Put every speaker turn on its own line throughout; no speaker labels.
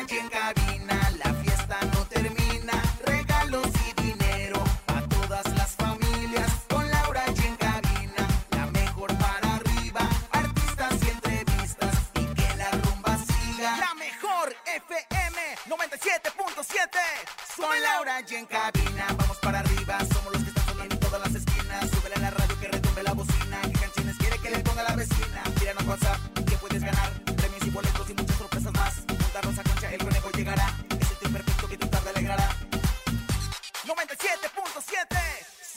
En cabina,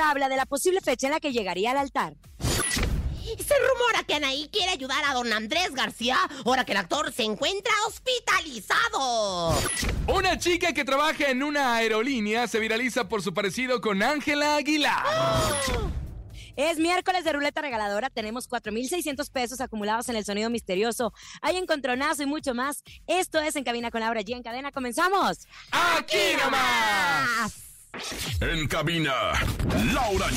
habla de la posible fecha en la que llegaría al altar.
Se rumora que Anaí quiere ayudar a don Andrés García ahora que el actor se encuentra hospitalizado.
Una chica que trabaja en una aerolínea se viraliza por su parecido con Ángela Aguilar.
Es miércoles de ruleta regaladora. Tenemos 4,600 pesos acumulados en el sonido misterioso. Hay encontronazo y mucho más. Esto es En Cabina con Laura G. En cadena, comenzamos.
¡Aquí nomás!
En cabina, Laura G.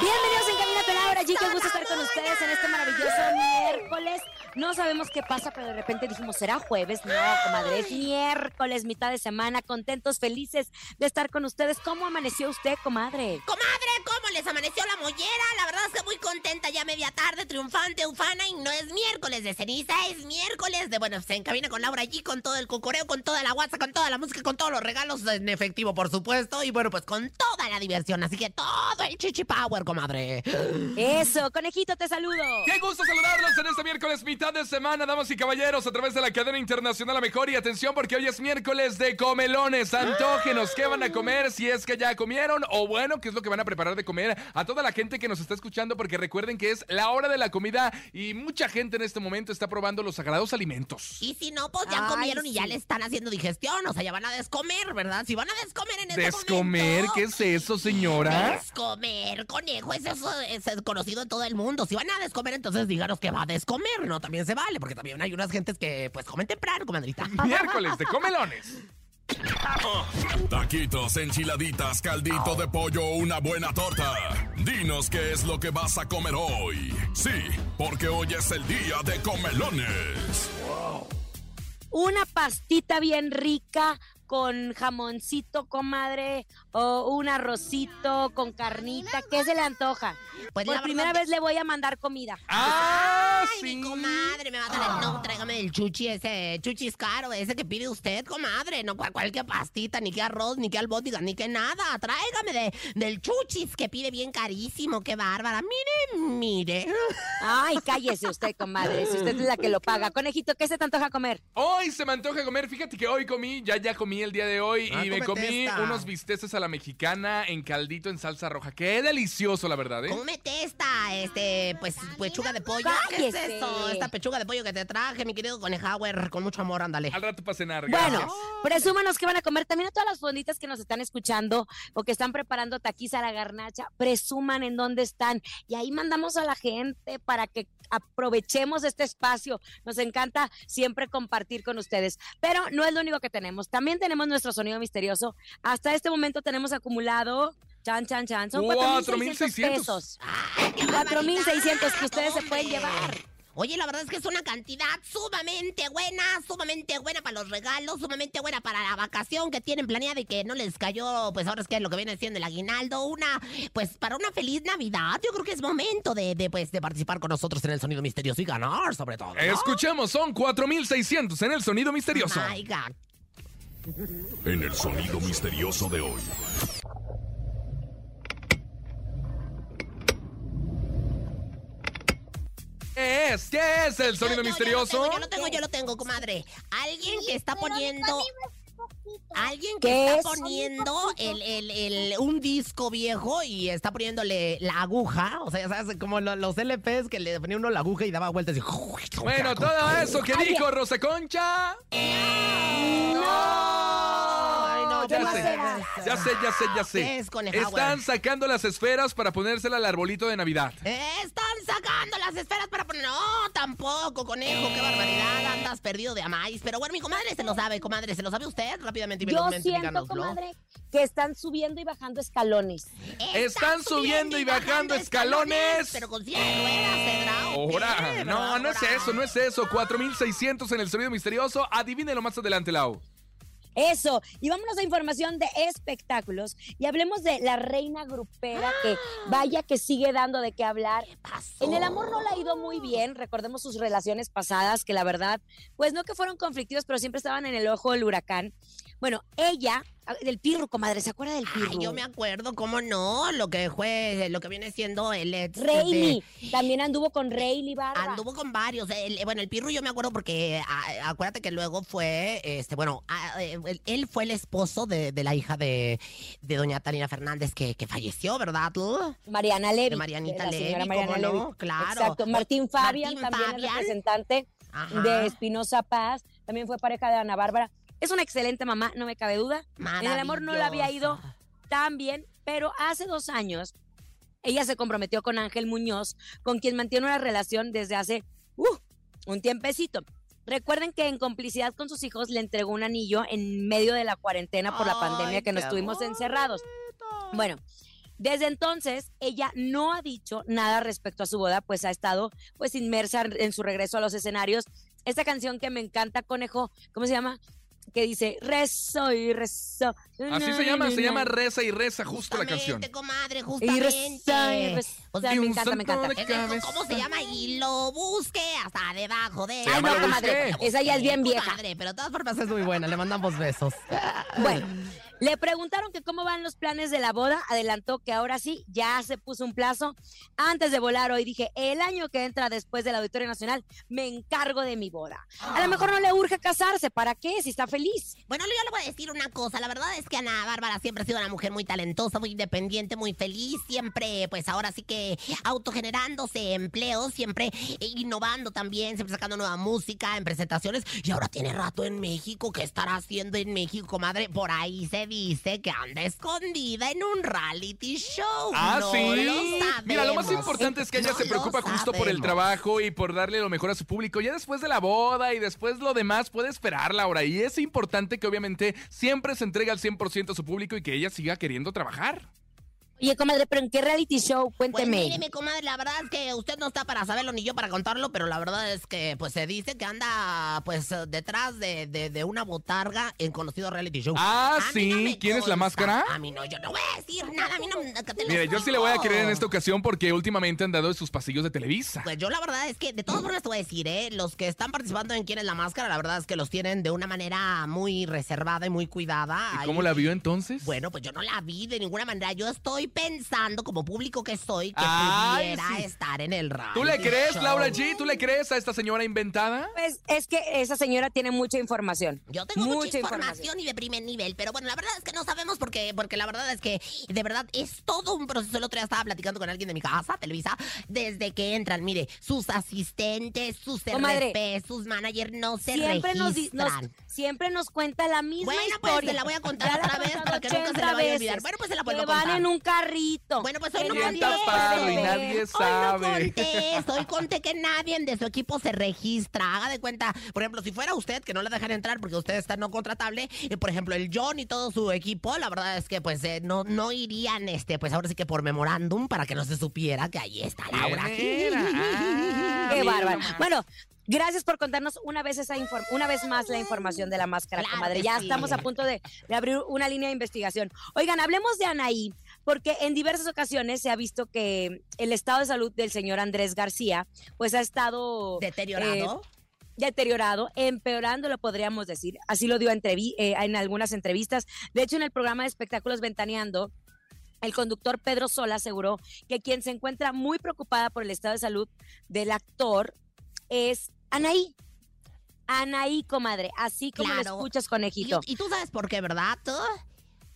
Bienvenidos en Cabina con Laura G. Qué gusto estar con ustedes en este maravilloso miércoles. No sabemos qué pasa, pero de repente dijimos, ¿será jueves? No, comadre, es miércoles, mitad de semana. Contentos, felices de estar con ustedes. ¿Cómo amaneció usted, comadre?
Comadre, ¿cómo les amaneció la mollera? La verdad es que muy contenta ya media tarde, triunfante, ufana, y no es miércoles de ceniza, es miércoles de, bueno, se encabina con Laura allí, con todo el cocoreo, con toda la WhatsApp, con toda la música, con todos los regalos en efectivo, por supuesto, y bueno, pues con toda la diversión, así que todo el chichi power, comadre.
Eso, conejito, te saludo.
Qué gusto saludarlos en este miércoles, mitad de semana, damas y caballeros, a través de la cadena internacional a mejor. Y atención, porque hoy es miércoles de comelones. Antógenos, ¿qué van a comer? Si es que ya comieron, o bueno, ¿qué es lo que van a preparar de comer? A toda la gente que nos está escuchando, porque recuerden que es la hora de la comida y mucha gente en este momento está probando los sagrados alimentos.
Y si no, pues ya
Ay,
comieron y ya le están haciendo digestión, o sea, ya van a descomer, ¿verdad? Si van a descomer en este
¿Descomer?
momento...
¿Qué es eso, señora?
Descomer, conejo, eso, eso es conocido en todo el mundo. Si van a descomer, entonces díganos que va a descomer, ¿no? También se vale, porque también hay unas gentes que, pues, comen temprano, comadrita.
Miércoles de comelones.
Taquitos, enchiladitas, caldito de pollo, una buena torta. Dinos qué es lo que vas a comer hoy. Sí, porque hoy es el día de comelones.
Una pastita bien rica con jamoncito, comadre, o un arrocito con carnita. ¿Qué se le antoja?
Pues
Por
la
primera
verdad-
vez le voy a mandar comida.
¡Ah,
Ay,
sí!
mi comadre, me va a dar el no, tráigame el chuchi, ese chuchis caro, ese que pide usted, comadre, no cual, cualquier pastita, ni que arroz, ni que albóndiga, ni que nada, tráigame de, del chuchis que pide bien carísimo, qué bárbara, mire, mire.
Ay, cállese usted, comadre, si usted es la que lo paga. Conejito, ¿qué se te antoja comer?
Hoy se me antoja comer. Fíjate que hoy comí, ya ya comí el día de hoy
Ah,
y me comí
esta.
unos bisteces a la mexicana en caldito en salsa roja. Qué delicioso, la verdad, ¿eh?
Cómete esta, este, pues, pechuga de pollo. ¿Qué es eso? Esta pechuga de pollo que te traje, mi querido Conejauer, con mucho amor, ándale.
Al rato para cenar.
Bueno,
gracias.
presúmanos que van a comer. También a todas las fonditas que nos están escuchando o que están preparando taquiza a la garnacha, presuman en dónde están. Y ahí mandamos a la gente para que aprovechemos este espacio. Nos encanta siempre compartir con ustedes. Pero no es lo único que tenemos. También tenemos nuestro sonido misterioso. Hasta este momento tenemos acumulado Chan, chan, chan. Son
4,600
4.600 pesos.
¡Ay, qué
4.600 que ustedes se pueden llevar.
Oye, la verdad es que es una cantidad sumamente buena, sumamente buena para los regalos, sumamente buena para la vacación que tienen planeada y que no les cayó, pues ahora es que es lo que viene siendo el aguinaldo, una, pues para una feliz Navidad, yo creo que es momento de, de, pues, de participar con nosotros en el sonido misterioso y ganar sobre todo. ¿no?
Escuchemos, son 4,600 en el sonido misterioso.
My God.
En el sonido misterioso de hoy.
¿Qué es? ¿Qué es el sonido
Yo- yo-
misterioso?
Yo lo tengo, yo lo tengo, yo lo tengo, comadre. Alguien que está poniendo... Alguien
¿Qué
que está
es?
poniendo el, el- el- un disco viejo y está poniéndole la aguja. O sea, sabes, como lo- los LPs que le ponía uno la aguja y daba vueltas y...
Bueno, todo eso que dijo Rosa Concha.
Ay, no,
Ya
¿qué
sé, ya sé, ya sé, ya
¿Qué
sé.
es?
Están sacando las esferas para ponérsela al arbolito de Navidad.
Están sacando las esferas para poner... No, tampoco, conejo, qué barbaridad. Andas perdido de amáis. Pero bueno, mi comadre se lo sabe, comadre. ¿Se lo sabe usted? Rápidamente y
Yo
velozmente,
siento, comadre, que están subiendo y bajando escalones.
Están subiendo y bajando escalones.
Pero con silla de ruedas, ¿cedra? ¿o qué?
Ahora, no, no es eso, no es eso. 4600 en el sonido misterioso. Adivínelo más adelante, Lau.
Eso. Y vámonos a información de espectáculos. Y hablemos de la reina grupera que vaya que sigue dando de qué hablar.
Pasó.
En el amor no le ha ido muy bien. Recordemos sus relaciones pasadas, que la verdad, pues no que fueron conflictivas, pero siempre estaban en el ojo del huracán. Bueno, ella, del pirro, comadre, ¿se acuerda del pirro?
Ay, yo me acuerdo, cómo no, lo que fue, lo que viene siendo el ex
Rayleigh. También anduvo con Rayleigh Barba.
Anduvo con varios. El- bueno, el Pirro yo me acuerdo porque acuérdate que luego fue, este, bueno, eh, él, fue el esposo de, de la hija de, de doña Tarina Fernández que, que falleció, ¿verdad? tú?
Mariana Levy.
De Marianita Levy,
Mariana
¿cómo no?
Levy.
Claro.
Exacto. Martín Fabian,
Martín
también
Fabian.
el representante
Ajá.
de Espinosa Paz. También fue pareja de Ana Bárbara. Es una excelente mamá, no me cabe duda. En el amor no le había ido tan bien, pero hace dos años ella se comprometió con Ángel Muñoz, con quien mantiene una relación desde hace uh, un tiempecito. Recuerden que en complicidad con sus hijos le entregó un anillo en medio de la cuarentena por la pandemia que nos
qué
tuvimos
bonito.
encerrados. Bueno, desde entonces ella no ha dicho nada respecto a su boda, pues ha estado pues inmersa en su regreso a los escenarios. Esta canción que me encanta, Conejo, ¿cómo se llama? Que dice, rezo y rezo.
Así se llama, se llama Reza y Reza, justo la canción.
Justamente,
Y reza y reza.
O sea,
me
un
encanta, me encanta.
¿Cómo se llama? Y lo busque hasta debajo de...
Ay, no, comadre, esa ya es bien vieja.
Comadre, pero de todas formas es muy buena, le mandamos besos.
Bueno, le preguntaron que cómo van los planes de la boda. Adelantó que ahora sí, ya se puso un plazo. Antes de volar hoy dije, el año que entra después del Auditorio Nacional, me encargo de mi boda. A lo mejor no le urge casarse, ¿para qué? Si está feliz.
Bueno, yo le voy a decir una cosa. La verdad es que Ana Bárbara siempre ha sido una mujer muy talentosa, muy independiente, muy feliz. Siempre, pues ahora sí que autogenerándose empleos, siempre innovando también, siempre sacando nueva música en presentaciones. Y ahora tiene rato en México. ¿Qué estará haciendo en México, comadre? Por ahí se dice que anda escondida en un reality show.
Ah,
No
sí.
lo
Mira, lo más importante es que ella
No
se preocupa justo por el trabajo y por darle lo mejor a su público. Ya después de la boda y después lo demás puede esperar, Laura. Y es importante que obviamente siempre se entregue al 100% a su público y que ella siga queriendo trabajar.
Oye, comadre, ¿pero en qué reality show?
Pues
Cuénteme.
mire, mi comadre, la verdad es que usted no está para saberlo ni yo para contarlo, pero la verdad es que pues se dice que anda pues eh, detrás de, de- de una botarga en conocido reality show.
Ah,
A
sí.
no
¿Quién es la máscara?
A mí no, yo no voy a decir nada, a mí no
Mire, yo sí le voy a creer en esta ocasión porque últimamente han dado en sus pasillos de Televisa.
Pues yo la verdad es que, de todas formas te voy a decir, ¿eh? Los que están participando en Quién es la Máscara, la verdad es que los tienen de una manera muy reservada y muy cuidada.
¿Y
Ahí-
cómo la vio entonces?
Bueno, pues yo no la vi de ninguna manera. Yo estoy pensando, como público que soy, que
Ay,
pudiera
sí.
estar en el reality
¿Tú le crees,
show.
Laura G? ¿Tú le crees a esta señora inventada?
Pues es que esa señora tiene mucha información.
Yo tengo mucha, información, y de primer nivel, pero bueno, la verdad es que no sabemos porque, porque la verdad es que de verdad es todo un proceso. El otro día estaba platicando con alguien de mi casa, Televisa, desde que entran, mire, sus asistentes, sus
Comadre,
RP, sus managers no se
Siempre nos, nos- siempre nos cuenta la misma
Bueno,
historia.
pues te la voy a contar
la
otra vez para que nunca se
80
vaya a olvidar. Bueno, pues se la vuelvo a contar.
van en un chaparrito.
Bueno, pues hoy no
Bien
conté.
tapado y nadie
Hoy no
sabe.
conté, hoy conté que nadie de su equipo se registra. Haga de cuenta, por ejemplo, si fuera usted, que no le dejan entrar porque usted está no contratable, y por ejemplo, el John y todo su equipo, la verdad es que pues eh, no, no irían, este, pues ahora sí que por memorándum para que no se supiera que ahí está Laura.
Ah,
Qué
mira
bárbaro. Bueno, gracias por contarnos una vez esa inform- una vez más la información de la máscara,
Claro
comadre. Ya
sí.
estamos a punto de, de abrir una línea de investigación. Oigan, hablemos de Anaí, porque en diversas ocasiones se ha visto que el estado de salud del señor Andrés García, pues ha estado
Deteriorado.
deteriorado, empeorando, lo podríamos decir. Así lo dio entrevi- eh, en algunas entrevistas. De hecho, en el programa de espectáculos Ventaneando, el conductor Pedro Sola aseguró que quien se encuentra muy preocupada por el estado de salud del actor es Anaí. Anaí, comadre, así como lo
Claro.
escuchas,
y,
conejito.
y tú sabes por qué, ¿verdad? ¿Tú?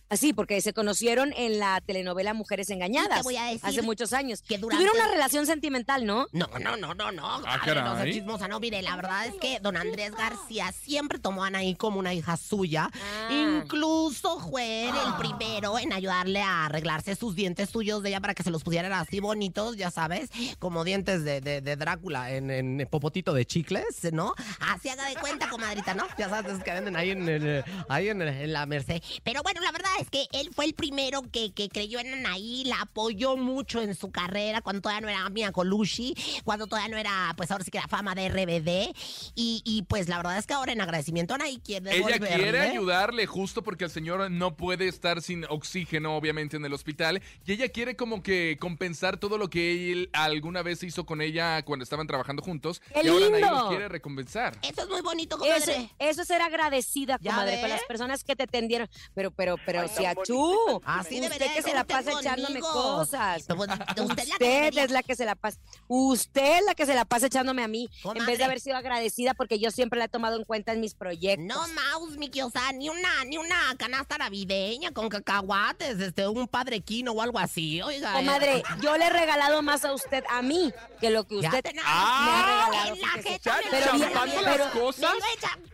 Así, porque se conocieron en la telenovela Mujeres Engañadas.
te voy a decir
hace muchos años.
que durante-
Tuvieron una relación sentimental, ¿no?
No, no, no, no, no.
Ah,
no sea chismosa, no. Mire, la verdad es que don Andrés García siempre tomó a Anaí como una hija suya.
Ah.
Incluso fue el primero en ayudarle a arreglarse sus dientes suyos de ella para que se los pusieran así bonitos, ya sabes, como dientes de, de- de Drácula en, en popotito de chicles, ¿no? Así haga de cuenta, comadrita, ¿no? Ya sabes esos que venden ahí en, el- ahí en, en la Merced. Pero bueno, la verdad es que él fue el primero que, que creyó en Anaí, la apoyó mucho en su carrera cuando todavía no era Mia Colucci, cuando todavía no era, pues ahora sí que la fama de RBD. Y, y pues la verdad es que ahora en agradecimiento a Anaí quiere
Ella quiere ayudarle justo porque el señor no puede estar sin oxígeno, obviamente, en el hospital. Y ella quiere como que compensar todo lo que él alguna vez hizo con ella cuando estaban trabajando juntos.
¡Qué
y ahora Anaí lo quiere recompensar.
Eso es muy bonito,
Eso,
comadre.
eso es ser agradecida,
¿Ya
comadre, con las personas que te tendieron. Pero, pero, pero, si achú.
Así
usted
debería
que se la pasa echándome
conmigo.
cosas.
Usted es la que
Usted
debería-
es la que se la pasa. Usted es la que se la pasa echándome a mí. En
Comadre.
vez de haber sido agradecida porque yo siempre la he tomado en cuenta en mis proyectos.
No, Mouse, Miki, o sea, ni una, ni una canasta navideña con cacahuates, este, un padre quino o algo así, oiga.
Comadre,
eh.
yo le he regalado más a usted a mí que lo que usted
te-
me
Ah,
ha regalado.
en la jeta
Pero bien-
pero-
las cosas.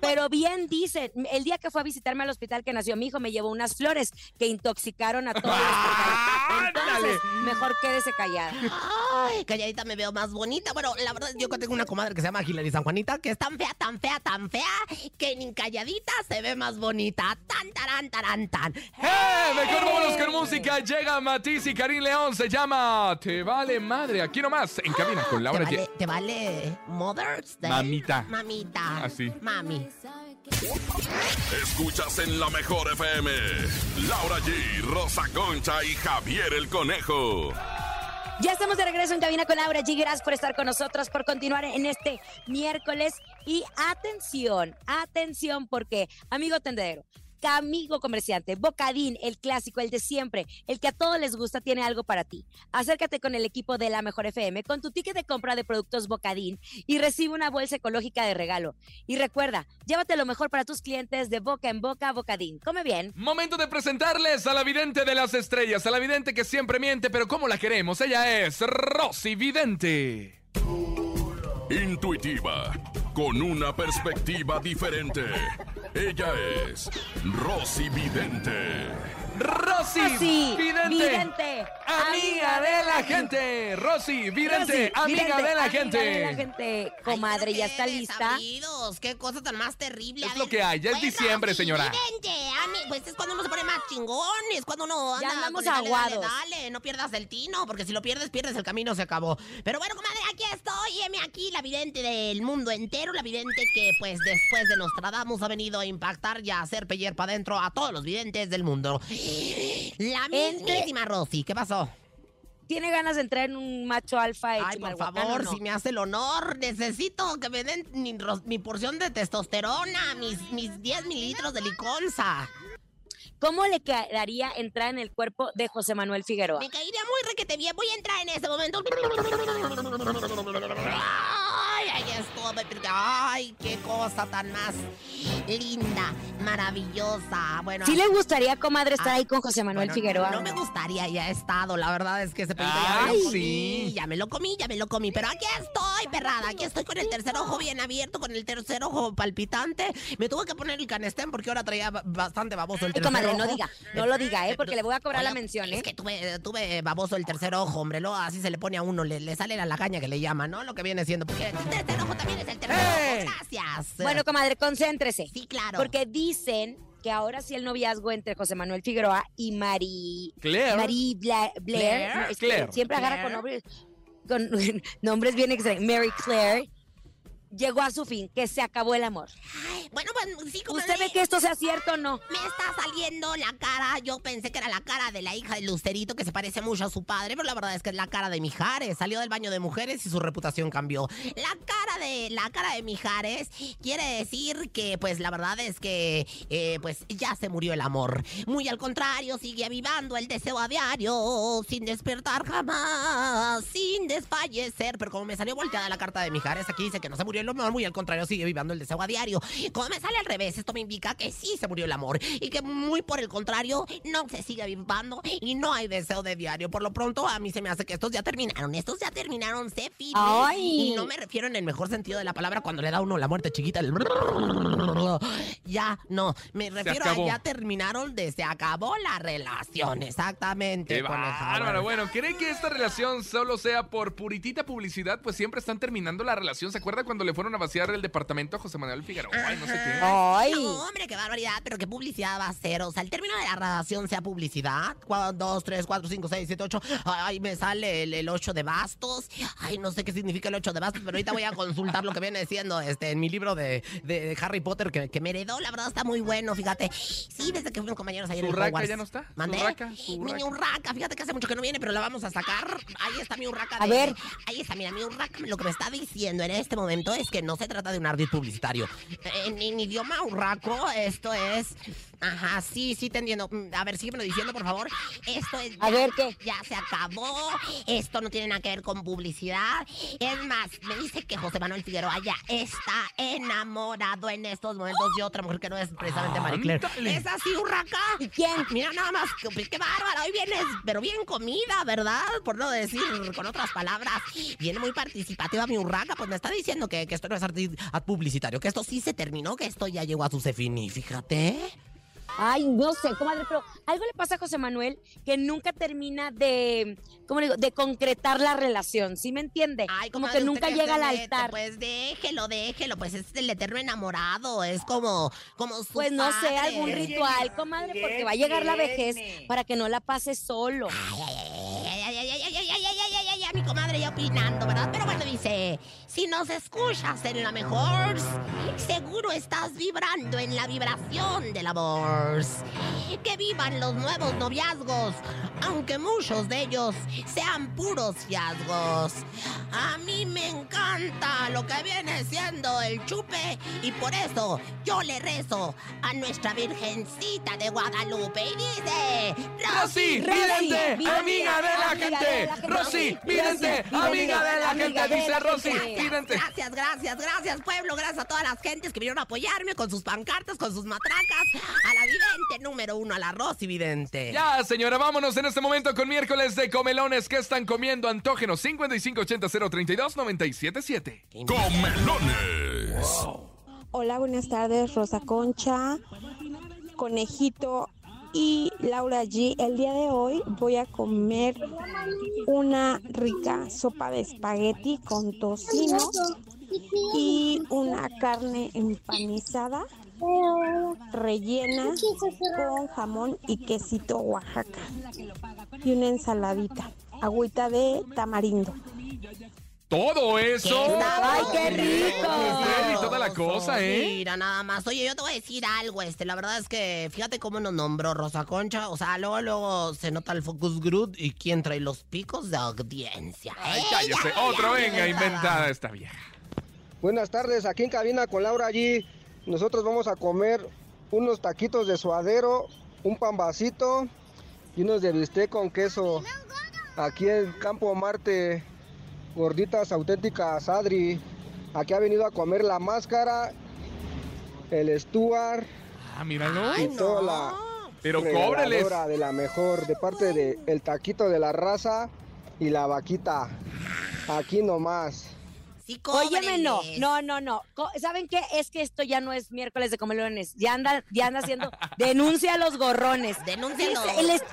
Pero bien dice, el día que fue a visitarme al hospital que nació mi hijo, me llevó unas flores que intoxicaron a todos.
¡Ándale!
Entonces, mejor quédese callada.
Ay, calladita me veo más bonita. Bueno, la verdad, yo tengo una comadre que se llama Hilary San Juanita, que es tan fea, tan fea, tan fea, que ni calladita se ve más bonita. Tan, tarán, tarán, tan.
¡Eh! Mejor vámonos con música. Llega Matiz y Karim León. Se llama Te Vale Madre. Aquí nomás, en cabina con
¿Te
Laura
vale,
G.
¿Te vale Mother's Day?
Mamita.
Mamita.
Así.
Mami.
Escuchas en la mejor FM. Laura G, Rosa Concha y Javier el Conejo.
Ya estamos de regreso en cabina con Laura G. Gracias por estar con nosotros, por continuar en este miércoles. Y atención, atención, porque, amigo tendero, amigo comerciante, Bocadín, el clásico, el de siempre, el que a todos les gusta, tiene algo para ti. Acércate con el equipo de La Mejor FM con tu ticket de compra de productos Bocadín y recibe una bolsa ecológica de regalo. Y recuerda, llévate lo mejor para tus clientes de boca en boca Bocadín. Come bien.
Momento de presentarles a la vidente de las estrellas, a la vidente que siempre miente, pero como la queremos, ella es Rosy Vidente.
Intuitiva, con una perspectiva diferente. Ella es Rosy Vidente.
Rosy,
Rosy,
vidente,
vidente,
amiga de la gente. Rosy, vidente,
Rosy,
amiga
vidente,
de la
amiga
gente.
de la gente. Comadre,
Ay,
¿ya está lista?
desabridos, Qué cosa tan más terrible.
Es lo que hay, ya es
pues,
diciembre,
Rosy,
señora.
Vidente, a mí, pues es cuando uno se pone más chingón, es cuando uno
Ya
anda
andamos
el dale, dale,
aguados.
Dale, no pierdas el tino, porque si lo pierdes, pierdes el camino, se acabó. Pero bueno, comadre, aquí estoy, heme aquí, la vidente del mundo entero, la vidente que, pues, después de Nostradamus ha venido a impactar y a hacer pellear para adentro a todos los videntes del mundo. La mismísima Rosy, ¿qué pasó?
¿Tiene ganas de entrar en un macho alfa hecho
Ay, por favor,
no?
si me hace el honor, necesito que me den mi, porción de testosterona, mis, mis 10 mililitros de liconza.
¿Cómo le quedaría entrar en el cuerpo de José Manuel Figueroa?
Me caería muy requete bien. Voy a entrar en ese momento. Ay, qué cosa tan más linda, maravillosa. Bueno,
¿Sí le gustaría, comadre, estar
Ah,
ahí con José Manuel
bueno,
Figueroa?
No me gustaría, ya he estado. La verdad es que ese pedito ya me
Ay,
lo comí.
sí.
Ya me lo comí, ya me lo comí. Pero aquí estoy, perrada. Aquí estoy con el tercer ojo bien abierto, con el tercer ojo palpitante. Me tuve que poner el canestén porque ahora traía ba- bastante baboso el
Ay,
tercer
comadre,
ojo.
no diga, no lo diga, ¿eh? Porque le voy a cobrar la
Oye,
mención, ¿eh?
Es que tuve, tuve baboso el tercer ojo, hombre. Luego así se le pone a uno, le, le sale la lagaña que le llama, ¿no? Lo que viene siendo. Porque el tercer ojo también Gracias.
Bueno, comadre, concéntrese.
sí, claro.
Porque dicen que ahora sí el noviazgo entre José Manuel Figueroa y Mari...
Claire.
Mari Bla- Blair.
Claire.
no, es que
Claire.
Siempre agarra con nombres, con nombres bien extraños. Mary Claire. Llegó a su fin, que se acabó el amor.
Ay, bueno, pues sí, como
¿Usted ve que esto sea cierto o no?
Me está saliendo la cara, yo pensé que era la cara de la hija de Lucerito, que se parece mucho a su padre, pero la verdad es que es la cara de Mijares. Salió del baño de mujeres y su reputación cambió. La cara de, la cara de Mijares quiere decir que, pues, la verdad es que, eh, pues, ya se murió el amor. Muy al contrario, sigue avivando el deseo a diario, sin despertar jamás, sin desfallecer. Pero como me salió volteada la carta de Mijares, aquí dice que no se murió el amor, muy al contrario, sigue avivando el deseo a diario. Como me sale al revés, esto me indica que sí se murió el amor y que muy por el contrario, no se sigue avivando y no hay deseo de diario. Por lo pronto, a mí se me hace que estos ya terminaron. Estos ya terminaron, se. Y no me refiero en el mejor sentido de la palabra cuando le da a uno la muerte chiquita. el Ya, no. Me refiero a ya terminaron de se acabó la relación. Exactamente.
Qué bárbaro. Bueno, ¿cree que esta relación solo sea por puritita publicidad? Pues siempre están terminando la relación. ¿Se acuerda cuando le fueron a vaciar el departamento a José Manuel Figueroa? Ay, no sé qué.
Ay.
No, hombre, qué barbaridad, pero qué publicidad va a ser. O sea, el término de la relación sea publicidad. 2, 3, 4, 5, 6, 7, 8. Ay, me sale el, 8 de bastos. Ay, no sé qué significa el 8 de bastos, pero ahorita voy a consultar lo que viene siendo este, en mi libro de, de- de Harry Potter que, que me heredó. La verdad está muy bueno, fíjate. Sí, desde que fuimos compañeros ayer en
¿Su raca
Hogwarts.
ya no está? ¿Su
¿Mandé?
raca? ¿Su
Mi
raca?
urraca, fíjate que hace mucho que no viene, pero la vamos a sacar. Ahí está mi urraca.
A
de-
ver.
Ahí está, mira, mi urraca lo que me está diciendo en este momento es que no se trata de un ardid publicitario. En, en idioma urraco, esto es. Ajá, sí, sí te entiendo. Mm, A ver, sígueme diciendo, por favor. Esto es.
A
ya-
ver, ¿qué?
Ya se acabó. Esto no tiene nada que ver con publicidad. Es más, me dice que José Manuel Figueroa ya está enamorado en estos momentos de otra mujer que no es precisamente Marie Claire. ¿Es así, urraca?
¿Y quién?
Mira nada más, qué, qué bárbara, hoy vienes, pero bien comida, ¿verdad? Por no decir con otras palabras. Viene muy participativa mi urraca, pues me está diciendo que, que esto no es publicitario, que esto sí se terminó, que esto ya llegó a su cefini, fíjate.
Ay, no sé, comadre, pero algo le pasa a José Manuel que nunca termina de, ¿cómo le digo? De concretar la relación, ¿sí me entiende?
Ay,
como
comadre,
que
¿usted
nunca llega al altar.
Pues déjelo, déjelo, pues es el eterno enamorado, es como, como su
Pues no sé, algún ritual, comadre, porque va a llegar la vejez para que no la pase solo.
Ay, ay, ay, ay, ay, ay, ay, ay, ay, ay, ay, ay, mi comadre ya opinando, ¿verdad? Pero bueno, dice, si nos escuchas en la mejor, seguro estás vibrando en la vibración del amor. Que vivan los nuevos noviazgos, aunque muchos de ellos sean puros fiasgos. A mí me encanta lo que viene siendo el chupe y por eso yo le rezo a nuestra Virgencita de Guadalupe y dice,
Rosy,
Rosy,
vidente,
vidente,
amiga de gente. Rosy, vidente, amiga de la gente. Dice Rosy, vidente.
Gracias, gracias, gracias, pueblo. Gracias a todas las gentes que vinieron a apoyarme con sus pancartas, con sus matracas. A la vidente número uno, a la Rosy Vidente.
Ya, señora, vámonos en este momento con miércoles de comelones. ¿Qué están comiendo? Antógenos 5580 032 977.
Comelones.
Hola, buenas tardes, Rosa Concha, Conejito y Laura G. El día de hoy voy a comer una rica sopa de espagueti con tocino y una carne empanizada rellena con jamón y quesito Oaxaca y una ensaladita, agüita de tamarindo.
Todo eso.
¡Ay, qué rico!
Y toda la cosa, ¿eh?
Mira, nada más. Oye, yo te voy a decir algo, este. La verdad es que fíjate cómo nos nombró Rosa Concha. O sea, luego, luego se nota el focus group y quién trae los picos de audiencia.
Ay,
Ella,
cállese.
ella,
Otro, venga,
inventada.
inventada esta vieja.
Buenas tardes, aquí en cabina con Laura allí. Nosotros vamos a comer unos taquitos de suadero, un pambacito y unos de bistec con queso. Aquí en Campo Marte, gorditas auténticas, Adri. Aquí ha venido a comer la máscara, el Stuart
Ah, míralo.
y toda la
Pero cóbreles.
de la mejor, de parte de el taquito de la raza y la vaquita. Aquí nomás.
Sí,
Óyeme, no, no, no, no. ¿Saben qué? Es que esto ya no es miércoles de comelones. Ya anda, ya anda haciendo denuncia a los gorrones. Est-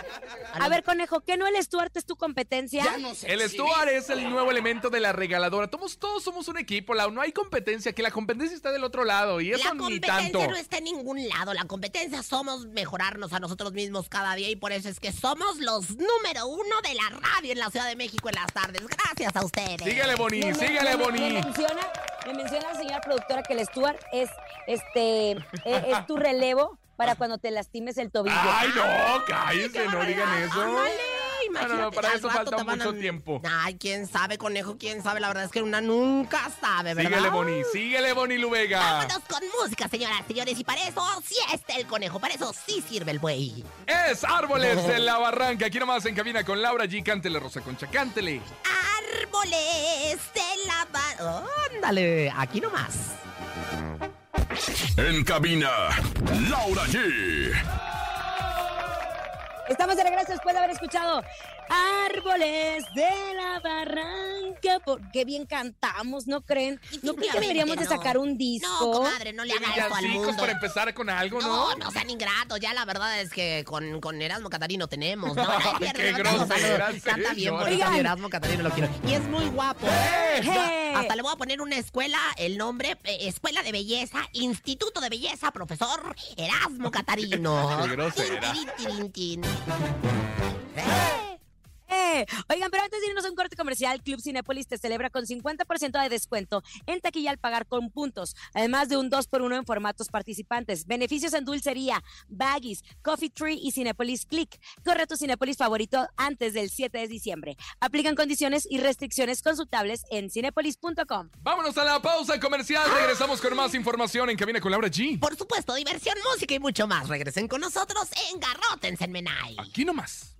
a ver, conejo, ¿qué no el Stuart es tu competencia?
El Stuart es el nuevo elemento de la regaladora. Todos, todos somos un equipo, Lau. No hay competencia, que la competencia está del otro lado. Y eso
La
ni
competencia
tanto.
no está en ningún lado. La competencia somos mejorarnos a nosotros mismos cada día y por eso es que somos los número uno de la radio en la Ciudad de México en las tardes. Gracias a ustedes.
Síguele, Boni, síguele, Boni.
Me menciona, me menciona la señora productora que el Stuart es, este, e- es tu relevo para cuando te lastimes el tobillo.
Ay, no, cállense, no digan eso.
Ándale,
No, no, no,
imagínate,
para eso falta
a-
mucho tiempo.
Ay, quién sabe, conejo, quién sabe. La verdad es que una nunca sabe, ¿verdad?
Síguele, Boni, síguele, Boni Lubega.
Vámonos con música, señoras, señores. Y para eso sí está el conejo. Para eso sí sirve el buey.
Es Árboles de la Barranca. Aquí nomás en cabina con Laura G. Cántele, Rosa Concha, cántele.
Árboles de la. Ándale, aquí nomás.
En cabina, Laura G.
Estamos de regreso después de haber escuchado Árboles de la Barranca. Por- Qué bien cantamos, ¿no creen? ¿No creen que deberíamos de
no.
sacar un
No,
disco?
comadre, no le haga eso al mundo.
para empezar con algo,
No,
¿no?
no sean ingratos. Ya la verdad es que con, con Erasmo Catarino tenemos. No, no,
Ay, qué
no, no, no, no, Canta bien
Oigan.
mi Erasmo Catarino, lo quiero. Y es muy guapo.
¡Eh!
Hasta le voy a poner una escuela, el nombre, eh, Escuela de Belleza, Instituto de Belleza, profesor Erasmo Catarino.
Qué grosera.
Tin, tin.
Eh, Oigan, pero antes de irnos a un corte comercial, Club Cinépolis te celebra con 50% de descuento en taquilla al pagar con puntos, además de un 2x1 en formatos participantes, beneficios en dulcería, baggies, Coffee Tree y Cinépolis Click. Corre a tu Cinépolis favorito antes del 7 de diciembre. Aplican condiciones y restricciones consultables en cinépolis.com.
Vámonos a la pausa comercial. Regresamos con más información en cabina con Laura G.
Por supuesto, diversión, música y mucho más. Regresen con nosotros en Garrotense en Menai.
Aquí nomás.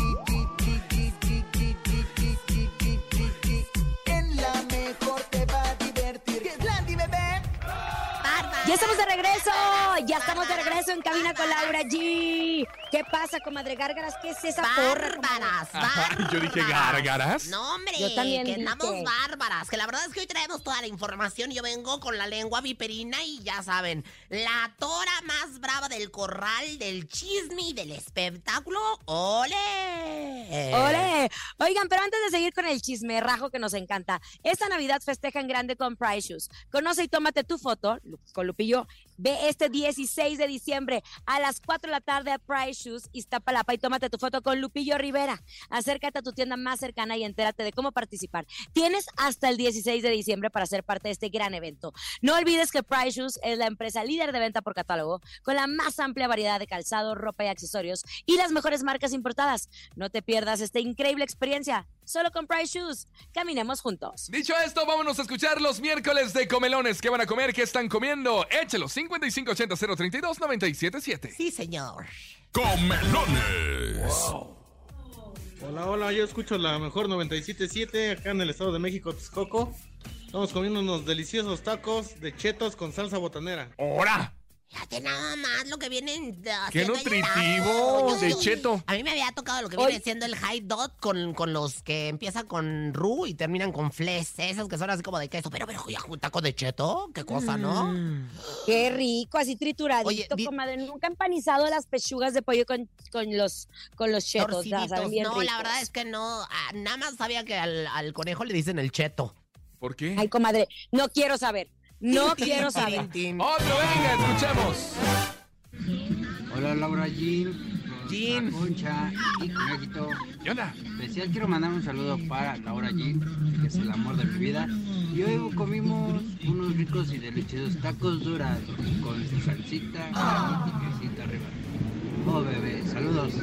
Ya estamos de regreso, ya estamos de regreso en cabina con Laura G. ¿Qué pasa, comadre Gárgaras? ¿Qué es esa porra?
Bárbaras,
yo dije gárgaras.
No, hombre,
Yo también
que
dije.
andamos bárbaras. Que la verdad es que hoy traemos toda la información. Yo vengo con la lengua viperina y ya saben, la tora más brava del corral, del chisme y del espectáculo. ¡Ole!
¡Ole! Oigan, pero antes de seguir con el chismerrajo que nos encanta, esta Navidad festeja en grande con Price Shoes. Conoce y tómate tu foto con cepillo Ve este 16 de diciembre a las 4 de la tarde a Price Shoes Iztapalapa y tómate tu foto con Lupillo Rivera. Acércate a tu tienda más cercana y entérate de cómo participar. Tienes hasta el 16 de diciembre para ser parte de este gran evento. No olvides que Price Shoes es la empresa líder de venta por catálogo con la más amplia variedad de calzado, ropa y accesorios y las mejores marcas importadas. No te pierdas esta increíble experiencia. Solo con Price Shoes. Caminemos juntos.
Dicho esto, vámonos a escuchar los miércoles de comelones. ¿Qué van a comer? ¿Qué están comiendo? Échelo 5580 032 977.
Sí, señor.
Comelones.
Hola, hola, yo escucho la mejor 977 acá en el Estado de México, Texcoco. Estamos comiendo unos deliciosos tacos de chetos con salsa botanera.
¡Hora!
Fíjate nada más lo que vienen
¡Qué nutritivo de
Yo-
cheto!
A mí me había tocado lo que viene siendo el high dot con, con los que empiezan con ru y terminan con fles. Esos que son así como de queso. Pero, pero, ya, un taco de cheto, qué cosa, ¿no?
Qué rico, así trituradito,
Oye, di-
comadre. Nunca he empanizado las pechugas de pollo con, con los, con los chetos. Saben
No, la verdad es que no. ah, nada más sabía que al, al conejo le dicen el cheto.
¿Por qué?
Ay, comadre, no quiero saber. No quiero saber.
¡Otro, venga! ¡Escuchemos!
Hola Laura Jean,
Jean.
Concha y Conejito.
¿Qué onda?
Especial quiero mandar un saludo para Laura Jean, que es el amor de mi vida. Y hoy comimos unos ricos y deliciosos tacos duras con su salsita y quesito arriba. Oh bebé, saludos.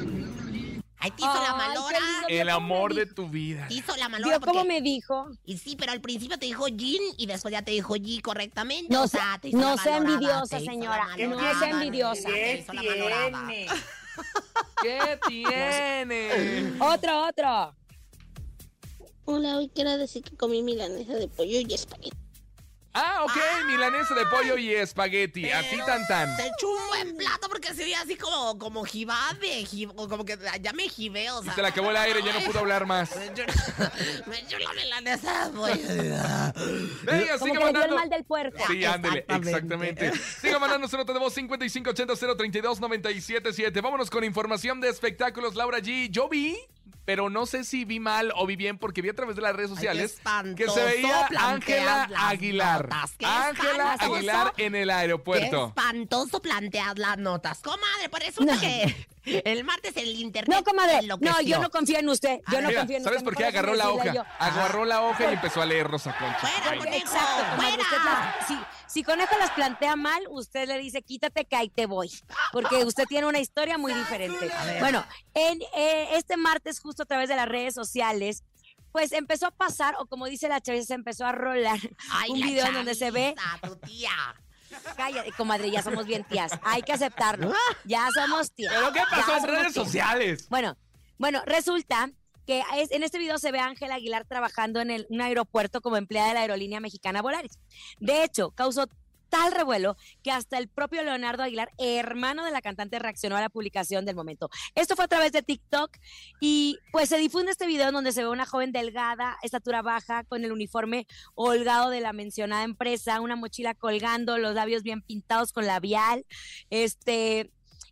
Te hizo la malora.
El
¿Cómo me
amor de tu vida.
Te hizo la malora
¿Vio cómo me dijo?
Y sí, pero al principio te dijo Jean y después ya te dijo G correctamente.
No
o
sea-
sea, te hizo
no
la
sea envidiosa, señora, no sea envidiosa.
te hizo la malorada.
¿Qué tiene?
Otro, otro.
Hola, hoy quiero decir que comí milanesa de pollo y espagueti.
Ah, ok, milanesa de pollo y espagueti. Así
Pero
tan tan.
Se echó un buen plato porque se veía así como, como jibabe, jib- como que ya me jibé, o sea.
Se le acabó el aire, ya no pudo hablar más.
Me echó, la milanesa de pollo.
Venga,
Como
sigue
que le dio el mal del puerco.
Sí, ándele,
Exactamente.
exactamente. Siga mandando su nota de voz 5580-032-977. Vámonos con información de espectáculos. Laura G. Yo vi, pero no sé si vi mal o vi bien, porque vi a través de las redes sociales que se veía Ángela Aguilar.
Qué
Ángela. Aguilar en el
Qué
aeropuerto.
espantoso planteas las notas. Comadre, pues resulta
No.
que el martes el internet
No, comadre. No, yo no confío en usted. Yo no
Mira,
confío en
¿sabes
usted.
por qué agarró la hoja?
yo.
Agarró la hoja y empezó a leer Rosa Concha.
Fuera, conejo,
exacto, comadre,
fuera.
usted las- si, si Conejo las plantea mal, usted le dice, quítate que ahí te voy. Porque usted tiene una historia muy diferente. Bueno, en, eh, este martes, justo a través de las redes sociales, pues empezó a pasar, o como dice la chaviza, se empezó a rolar
Ay,
un video en donde se ve
tu tía.
Cállate, comadre, ya somos bien tías. Hay que aceptarlo. Ya somos tías.
¿Pero qué pasó en redes
tías.
sociales?
Bueno, bueno, resulta que es- en este video se ve a Ángela Aguilar trabajando en el- un aeropuerto como empleada de la aerolínea mexicana Volaris. De hecho, causó tal revuelo que hasta el propio Leonardo Aguilar, hermano de la cantante, reaccionó a la publicación del momento. Esto fue a través de TikTok y pues se difunde este video en donde se ve una joven delgada, estatura baja, con el uniforme holgado de la mencionada empresa, una mochila colgando, los labios bien pintados con labial, este,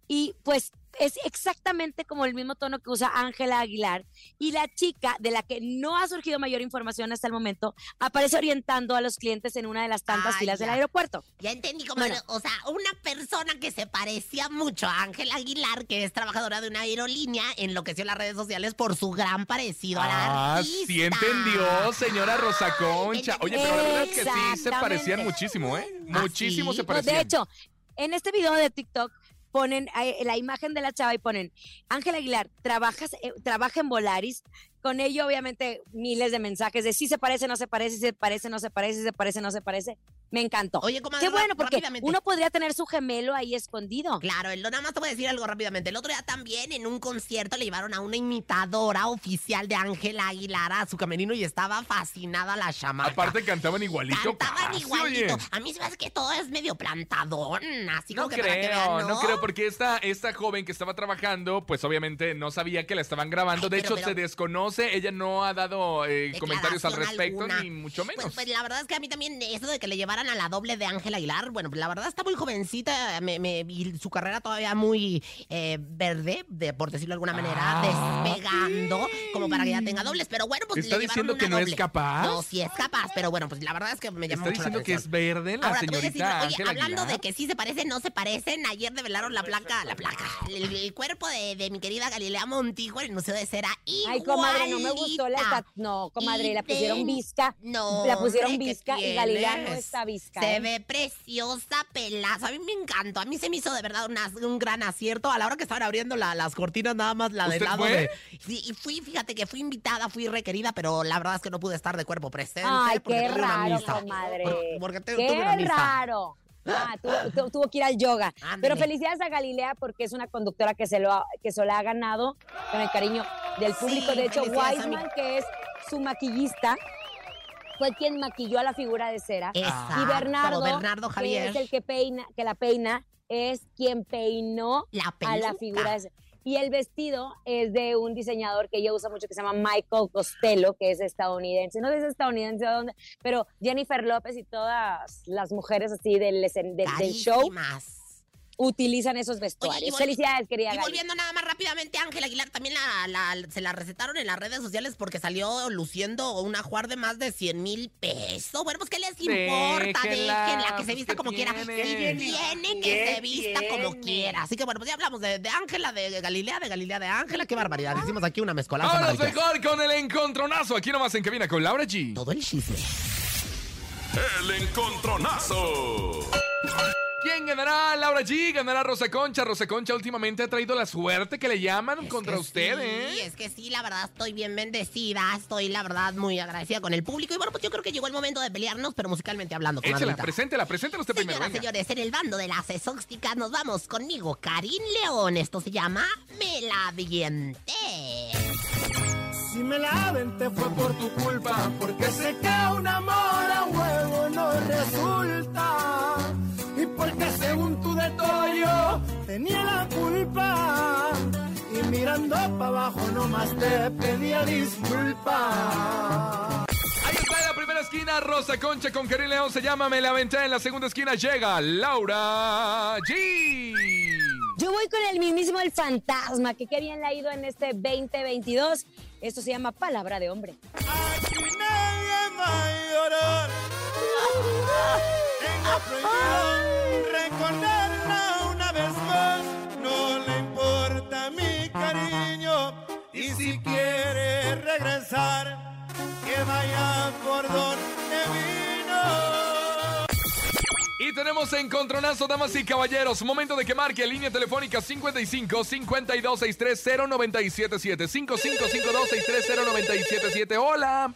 y pues es exactamente como el mismo tono que usa Ángela Aguilar. Y la chica, de la que no ha surgido mayor información hasta el momento, aparece orientando a los clientes en una de las tantas
Ay,
filas del aeropuerto.
Ya entendí cómo
Bueno.
era, o sea, una persona que se parecía mucho a Ángela Aguilar, que es trabajadora de una aerolínea, enloqueció las redes sociales por su gran parecido a la
Ah,
artista.
sí entendió, señora Rosa Concha. Oye, pero la verdad es que sí se parecían muchísimo, ¿eh? Muchísimo
sí?
se parecían.
de hecho, en este video de TikTok ponen eh, la imagen de la chava y ponen Ángela Aguilar, trabajas, eh, trabaja en Volaris. Con ello, obviamente, miles de mensajes de si se parece, no se parece, si se parece, no se parece, si se parece, no se parece. Me encantó.
Oye, comadre,
Qué bueno, porque uno podría tener su gemelo ahí escondido.
Claro, el- nada más te voy a decir algo rápidamente. El otro día también en un concierto le llevaron a una imitadora oficial de Ángela Aguilar a su camerino y estaba fascinada la chamaca.
Aparte cantaban igualito.
Cantaban
casi,
igualito.
oye.
A mí se me hace que todo es medio plantadón, así
No
como que para que
creo,
vean,
no creo, porque esta, esta joven que estaba trabajando, pues obviamente no sabía que la estaban grabando.
Ay,
de
pero-
hecho,
pero-
se desconoce. Ella no ha dado eh, comentarios al respecto,
alguna.
ni mucho menos.
Pues, pues la verdad es que a mí también eso de que le llevaran a la doble de Ángela Aguilar, bueno, pues la verdad está muy jovencita me, me- y su carrera todavía muy eh, verde, de, por decirlo de alguna manera,
Ah,
despegando, como para que ya tenga dobles. Pero bueno, pues
¿Está
le
diciendo
una
que no es capaz?
No, sí es capaz, pero bueno, pues la verdad es que me llama
Está
mucho la
diciendo que es
atención.
verde la
Ahora,
señorita
oye,
Ángela
hablando
Aguilar.
de que sí se parecen, no se parecen, ayer develaron la placa, la placa, el, el cuerpo de, de mi querida Galilea Montijo en el Museo de Cera.
Ay, comadre, no me gustó la No, comadre, la pusieron visca.
No,
La pusieron
¿qué
visca y Galilea no está visca.
Se
¿eh?
ve preciosa, pelazo. A mí me encantó. A mí se me hizo de verdad una- un gran acierto. A la hora que estaban abriendo la- las cortinas, nada más la del
¿Usted
lado
fue?
de. Sí, y fui, fíjate que fui invitada, fui requerida, pero la verdad es que no pude estar de cuerpo presente.
Ay,
porque
qué raro,
misa.
comadre.
Por- Porque te- tuve
Qué
una misa.
raro. Ah, tuvo, tu- tuvo que ir al yoga.
Ándale.
Pero felicidades a Galilea porque es una conductora que se lo ha, que se lo ha ganado con el cariño del público.
Sí,
de hecho, Wiseman, que es su maquillista, fue quien maquilló a la figura de cera.
Exacto,
y Bernardo,
Bernardo Javier.
que es el que peina, que la peina, es quien peinó
La
a la figura de cera. Y el vestido es de un diseñador que ella usa mucho que se llama Michael Costello, que es estadounidense. No sé si es estadounidense o dónde, pero Jennifer López y todas las mujeres así del, del- del show. Utilizan esos
Oye,
vestuarios.
y
Felicidades, querida
Y volviendo nada más rápidamente, Ángela Aguilar también la, la- se la recetaron en las redes sociales porque salió luciendo una juar de más de 100 mil pesos. Bueno, pues ¿qué les importa?
Déjenla,
Déjenla, que se vista
¿qué
como quiera.
tiene?
Sí, tiene que se vista como quiera. Así que bueno, pues ya hablamos de de Ángela, de, Galilea, de Galilea, de Ángela. Qué barbaridad. Hicimos aquí una mezcolanza maravillosa.
mejor con el encontronazo. Aquí nomás en cabina con Laura G.
Todo el chisme.
El encontronazo.
¿Quién ganará? Laura G, ganará Rosa Concha. Rosa Concha últimamente ha traído la suerte que le llaman contra usted,
sí,
¿eh?
es que sí, la verdad estoy bien bendecida, estoy la verdad muy agradecida con el público y bueno, pues yo creo que llegó el momento de pelearnos, pero musicalmente hablando.
Échela,
comadrita.
preséntela, preséntela usted primero.
Señoras,
venga.
señores, en el bando de las exóticas nos vamos conmigo, Karim León. Esto se llama Me la avienté.
Si me la aventé fue por tu culpa, porque sé que un amor a huevo no resulta. Porque según tu de todo yo tenía la culpa. Y mirando para abajo nomás te pedía disculpa.
Ahí está en la primera esquina, Rosa Concha con Karim León. Se llama Me la aventé. En la segunda esquina llega Laura G.
Yo voy con el mismísimo El Fantasma, que qué bien le ha ido en este 2022. Esto se llama Palabra de Hombre.
Aquí nadie va a llorar. Tengo prohibido vez más. No le importa mi cariño. Y si quiere regresar, que vaya por donde vino.
Y tenemos encontronazo, damas y caballeros. Momento de que marque línea telefónica 55 52 630 977 55 52 630 977 Hola.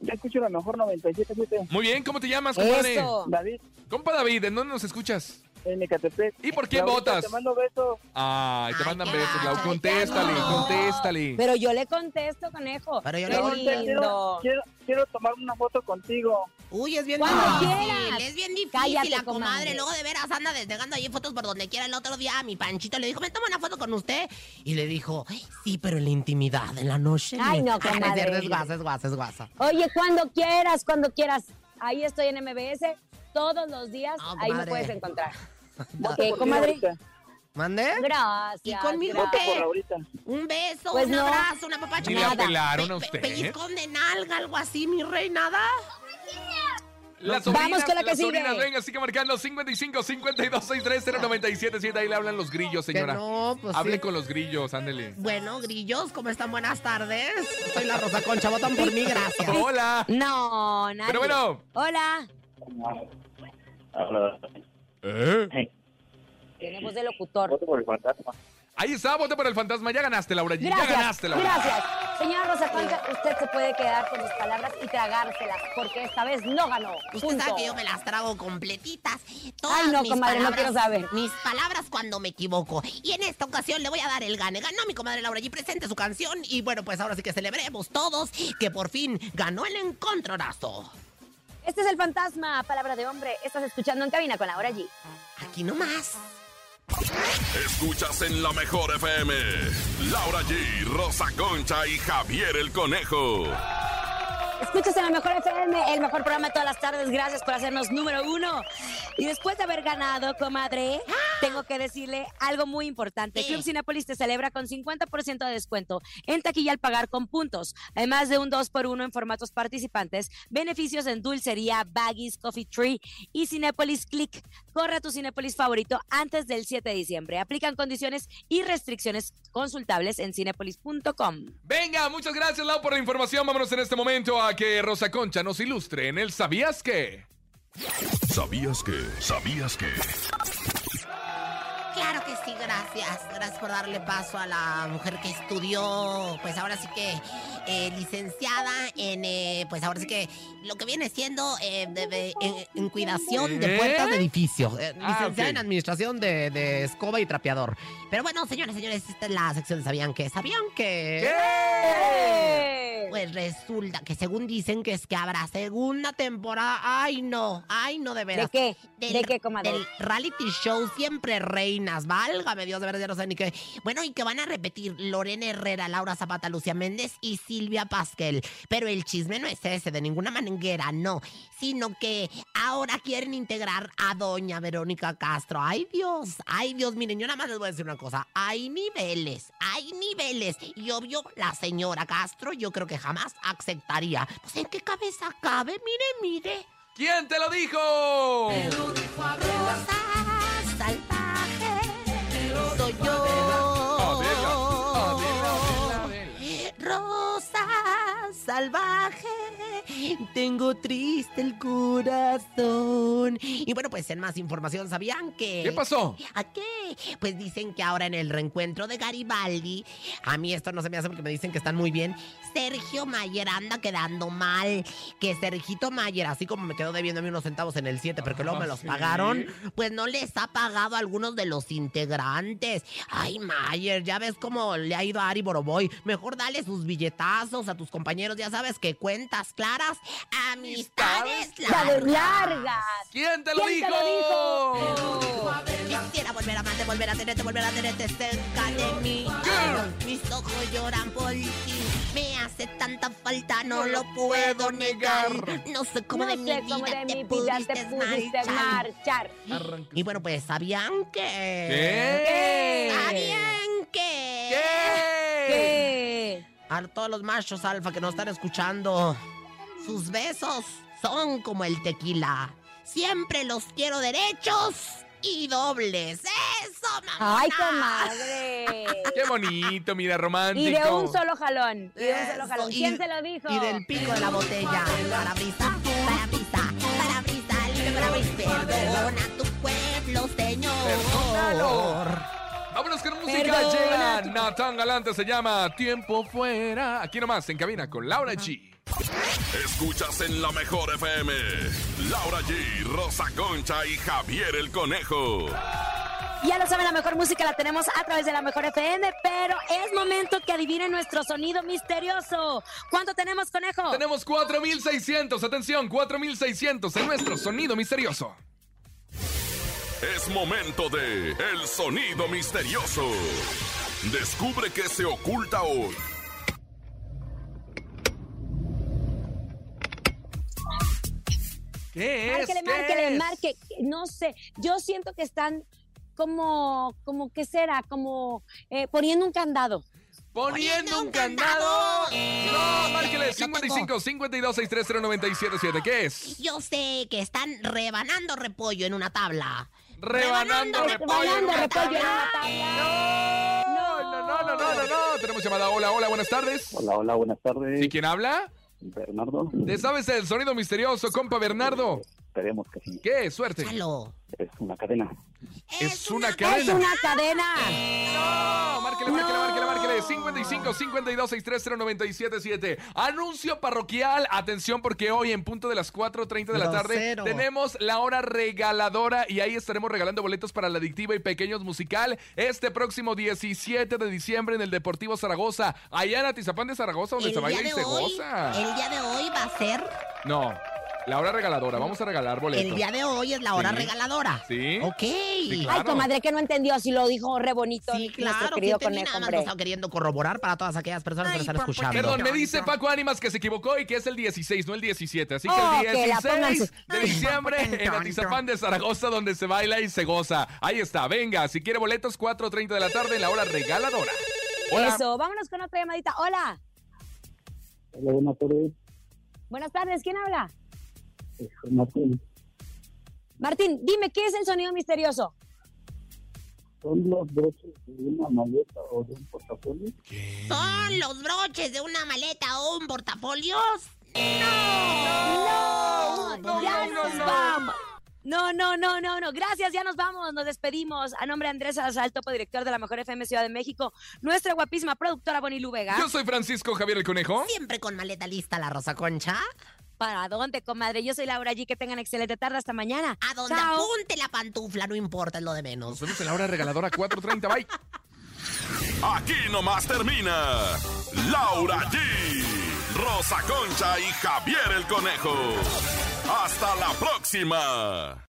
Ya escucho la mejor 97.7.
Muy bien, ¿cómo te llamas, compadre?
David,
Compa David, ¿en dónde nos escuchas?
En Ecatepec.
¿Y por quién
Laurita,
votas?
Te mando besos.
Ay, te
Ay,
mandan besos, Lau. Contéstale, contéstale.
Pero yo le contesto, conejo.
Pero yo le
quiero, quiero, quiero tomar una foto contigo.
Uy, es bien
Cuando
difícil,
quieras.
es bien difícil
Cállate,
la comadre.
comadre.
Luego de veras anda desnegando ahí fotos por donde quiera. El otro día a mi panchito le dijo, me tomo una foto con usted. Y le dijo, sí, pero en la intimidad, en la noche.
Ay, no, comadre.
Es guasa, es guasa, es guasa.
Oye, cuando quieras, cuando quieras. Ahí estoy en MBS todos los días.
No,
ahí me puedes encontrar.
Voto
¿Qué,
por ti,
comadre?
¿Mande?
Gracias.
¿Y conmigo qué? Un beso,
Pues
un
no.
abrazo, una papacha.
¿Y le
Nada.
apelaron a
Pe-
usted?
Pellizcón de nalga, algo así, mi rey, nada.
Las
Vamos con la que
las
sigue.
sobrinas, venga, sigue marcando 55 52 630 977 Ahí le hablan los grillos, señora.
Que no, pues
Hable
sí.
con los grillos, ándele.
Bueno, grillos, ¿cómo están? Buenas tardes. Soy la Rosa Concha, votan por mí, gracias.
Hola.
No, nadie.
Pero bueno.
Hola.
Hola.
¿Eh?
Tenemos de locutor.
Voto por el fantasma.
Ahí está, vote por el fantasma. Ya ganaste, Laura. G. Ya
Gracias.
ganaste, Laura.
Gracias. Señora Rosa Concha, usted se puede quedar con mis palabras y tragárselas, porque esta vez no ganó.
Usted
Punto.
sabe que yo me las trago completitas. Todas
Ay, no,
mis
comadre, no quiero saber.
Mis palabras cuando me equivoco. Y en esta ocasión le voy a dar el gane. Ganó mi comadre Laura G. Presente su canción. Y bueno, pues ahora sí que celebremos todos que por fin ganó el encontronazo.
Este es el fantasma, palabra de hombre. Estás escuchando en cabina con Laura G.
Aquí nomás.
Escuchas en la mejor FM. Laura G, Rosa Concha y Javier el Conejo.
Escuchas en la mejor FM, el mejor programa de todas las tardes. Gracias por hacernos número uno. Y después de haber ganado, comadre, tengo que decirle algo muy importante. Club Cinépolis te celebra con 50% de descuento en taquilla al pagar con puntos. Además de un 2x1 en formatos participantes, beneficios en dulcería, baggies, coffee tree y Cinépolis Click. Corre a tu Cinépolis favorito antes del 7 de diciembre. Aplican condiciones y restricciones consultables en cinépolis.com.
Venga, muchas gracias, Lau, por la información. Vámonos en este momento a que Rosa Concha nos ilustre en el ¿Sabías qué?
¿Sabías que? ¿Sabías que?
Claro que sí, gracias. Gracias por darle paso a la mujer que estudió, pues ahora sí que eh, licenciada en, eh, pues ahora sí que lo que viene siendo eh, de- de- en, en cuidación de
¿Eh?
puertas de edificio. Eh,
Ah,
licenciada en administración de, de escoba y trapeador. Pero bueno, señores, señores, esta es la sección de ¿Sabían qué? ¿Sabían qué? Pues resulta que según dicen que es que habrá segunda temporada. Ay, no, ay, no, de
¿De
veras.
qué?
Del-
¿De qué, comadre?
Del reality show Siempre Válgame Dios, de verdad, ya no sé ni qué. Bueno, y que van a repetir Lorena Herrera, Laura Zapata, Lucía Méndez y Silvia Pasquel. Pero el chisme no es ese, de ninguna manera, no. Sino que ahora quieren integrar a doña Verónica Castro. Ay, Dios, ay, Dios. Miren, yo nada más les voy a decir una cosa. Hay niveles, hay niveles. Y obvio, la señora Castro, yo creo que jamás aceptaría. Pues, ¿en qué cabeza cabe? Mire, mire.
¿Quién te lo dijo?
Rosa salvaje soy yo. Salvaje tengo triste el corazón. Y bueno, pues en más información, ¿sabían que...
¿Qué pasó?
¿A qué? Pues dicen que ahora en el reencuentro de Garibaldi, a mí esto no se me hace porque me dicen que están muy bien, Sergio Mayer anda quedando mal. Que Sergito Mayer, así como me quedó debiendo a mí unos centavos en el 7, porque luego me los
sí.
pagaron, pues no les ha pagado a algunos de los integrantes. Ay, Mayer, ya ves cómo le ha ido a Ari Boroboy. Mejor dale sus billetazos a tus compañeros, ya sabes que cuentas claras, amistades
¡Dale
largas.
largas!
¿Quién te lo
¿Quién te
dijo?
lo dijo?
Quisiera volver a amarte, volver a tenerte, volver a tenerte cerca de mí. Mis ojos lloran por ti. Me hace tanta falta, no lo puedo negar. No sé cómo
No
de mi vida
de
te
mi vida te
pudiste marchar. Y bueno, pues, ¿sabían que?
¿Qué?
¿Sabían que?
¿Qué?
¿Qué?
A todos los machos alfa que nos están escuchando, sus besos son como el tequila. Siempre los quiero derechos y dobles. ¡Eso, mamá!
¡Ay, comadre!
Qué bonito, mira, romántico.
Y de un solo jalón. Y de un solo jalón.
y-
¿Quién se lo dijo?
Y del pico de la botella. Para brisa, para brisa, para brisa, libre para brisa. Perdona tu pueblo, señor.
Perdónalo. Vámonos con música.
Perdona
Llega
tu-
Natán Galante, se llama Tiempo Fuera. Aquí nomás, en cabina con Laura G.
Escuchas en la mejor FM. Laura G, Rosa Concha y Javier el Conejo.
Ya lo saben, la mejor música la tenemos a través de la mejor FM, pero es momento que adivinen nuestro sonido misterioso. ¿Cuánto tenemos, conejo?
Tenemos 4600, atención, 4600 en nuestro sonido misterioso.
Es momento de El Sonido Misterioso. Descubre qué se oculta hoy.
¿Qué es?
Márquele,
¿Qué
márquele,
es?
marque. No sé, yo siento que están como, como, ¿qué será? Como eh, poniendo un candado.
Poniendo un candado. No, márquele
Lo
55 52 630 977. ¿Qué es?
Yo sé que están rebanando repollo en una tabla.
Rebanando repollo en
Rebanando
una
repollo.
No, no, no, no, no, no, no. Tenemos llamada. Hola, hola, buenas tardes.
Hola, hola, buenas tardes.
¿Sí quién habla?
Bernardo.
¿Te sabes el sonido misterioso, compa Bernardo?
Esperemos que sí.
¿Qué? Suerte.
Chalo.
Es una cadena.
Es una
Es
cadena.
una cadena.
No, márquele, márquele,
No.
márquele, márquele. 55 52 630 977. Anuncio parroquial. Atención, porque hoy en punto de las 4:30 de la tarde
Grosero.
tenemos la hora regaladora y ahí estaremos regalando boletos para la adictiva y pequeños musical este próximo 17 de diciembre en el Deportivo Zaragoza. Allá en Atizapán de Zaragoza, donde
El
se baila y se
hoy,
goza.
el día de hoy va a ser,
No, la hora regaladora. Vamos a regalar boletos.
el día de hoy es la hora
Sí.
regaladora.
Sí.
Ok.
Sí, claro.
Ay, comadre, que no entendió si lo dijo re bonito.
Sí, claro,
querido
que nada más estaba queriendo corroborar para todas aquellas personas que lo están escuchando.
Perdón, me dice Paco Ánimas que se equivocó y que es el 16, no el 17. Así que
Oh,
el
que la
16
pónganse.
de diciembre en Atizapán de Zaragoza, donde se baila y se goza. Ahí está, venga, si quiere boletos, 4.30 de la tarde en la hora regaladora. Hola.
Eso, vámonos con otra llamadita. Hola,
Hola, buenas tardes.
buenas tardes, ¿quién habla?
Martín.
Martín, dime, ¿qué es el sonido misterioso?
¿Son los broches de una maleta o de un portafolio?
¿Son los broches de una maleta o un portafolio?
¡No!
no,
¡Ya
no,
nos
no.
vamos! No, no, no, no, no. Gracias, ya nos vamos, nos despedimos. A nombre de Andrés topo director de la Mejor FM Ciudad de México, nuestra guapísima productora Bonnie Vega.
Yo soy Francisco Javier el Conejo.
Siempre con maleta lista la Rosa Concha.
¿Para dónde, comadre? Yo soy Laura G. Que tengan excelente tarde. Hasta mañana.
A donde
Chao.
apunte la pantufla, no importa, es lo de menos.
Nos vemos en la hora regaladora 4.30. Bye.
Aquí nomás termina Laura G, Rosa Concha y Javier el Conejo. Hasta la próxima.